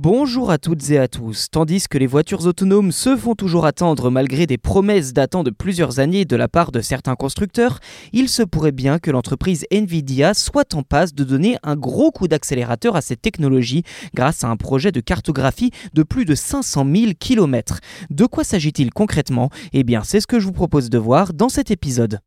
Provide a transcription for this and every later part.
Bonjour à toutes et à tous. Tandis que les voitures autonomes se font toujours attendre malgré des promesses datant de plusieurs années de la part de certains constructeurs, il se pourrait bien que l'entreprise Nvidia soit en passe de donner un gros coup d'accélérateur à cette technologie grâce à un projet de cartographie de plus de 500 000 km. De quoi s'agit-il concrètement? Eh bien, c'est ce que je vous propose de voir dans cet épisode.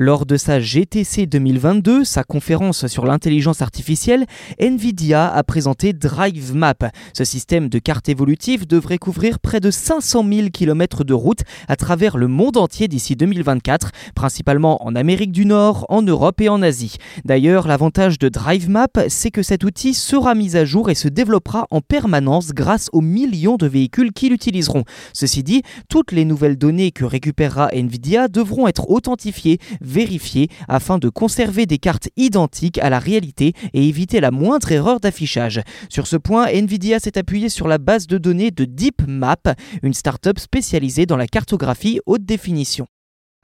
Lors de sa GTC 2022, sa conférence sur l'intelligence artificielle, Nvidia a présenté DriveMap. Ce système de carte évolutive devrait couvrir près de 500 000 km de route à travers le monde entier d'ici 2024, principalement en Amérique du Nord, en Europe et en Asie. D'ailleurs, l'avantage de DriveMap, c'est que cet outil sera mis à jour et se développera en permanence grâce aux millions de véhicules qui l'utiliseront. Ceci dit, toutes les nouvelles données que récupérera Nvidia devront être authentifiées vérifier afin de conserver des cartes identiques à la réalité et éviter la moindre erreur d'affichage. Sur ce point, Nvidia s'est appuyé sur la base de données de DeepMap, une start-up spécialisée dans la cartographie haute définition.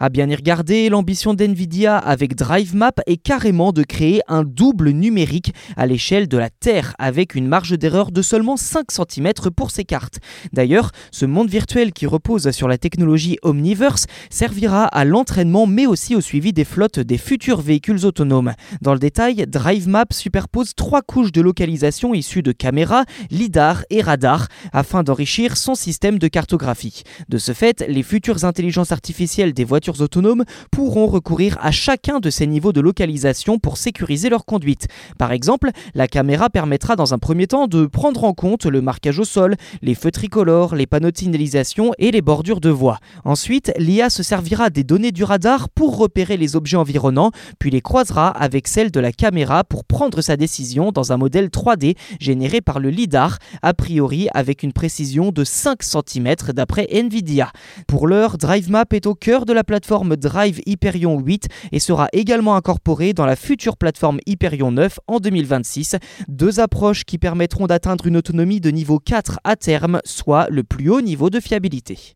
À bien y regarder, l'ambition d'NVIDIA avec DriveMap est carrément de créer un double numérique à l'échelle de la Terre avec une marge d'erreur de seulement 5 cm pour ces cartes. D'ailleurs, ce monde virtuel qui repose sur la technologie Omniverse servira à l'entraînement mais aussi au suivi des flottes des futurs véhicules autonomes. Dans le détail, DriveMap superpose trois couches de localisation issues de caméras, lidar et radar afin d'enrichir son système de cartographie. De ce fait, les futures intelligences artificielles des autonomes pourront recourir à chacun de ces niveaux de localisation pour sécuriser leur conduite. Par exemple, la caméra permettra dans un premier temps de prendre en compte le marquage au sol, les feux tricolores, les panneaux de signalisation et les bordures de voie. Ensuite, l'IA se servira des données du radar pour repérer les objets environnants, puis les croisera avec celles de la caméra pour prendre sa décision dans un modèle 3D généré par le LIDAR, a priori avec une précision de 5 cm d'après Nvidia. Pour l'heure, DriveMap est au cœur de la plateforme plateforme Drive Hyperion 8 et sera également incorporée dans la future plateforme Hyperion 9 en 2026. Deux approches qui permettront d'atteindre une autonomie de niveau 4 à terme, soit le plus haut niveau de fiabilité.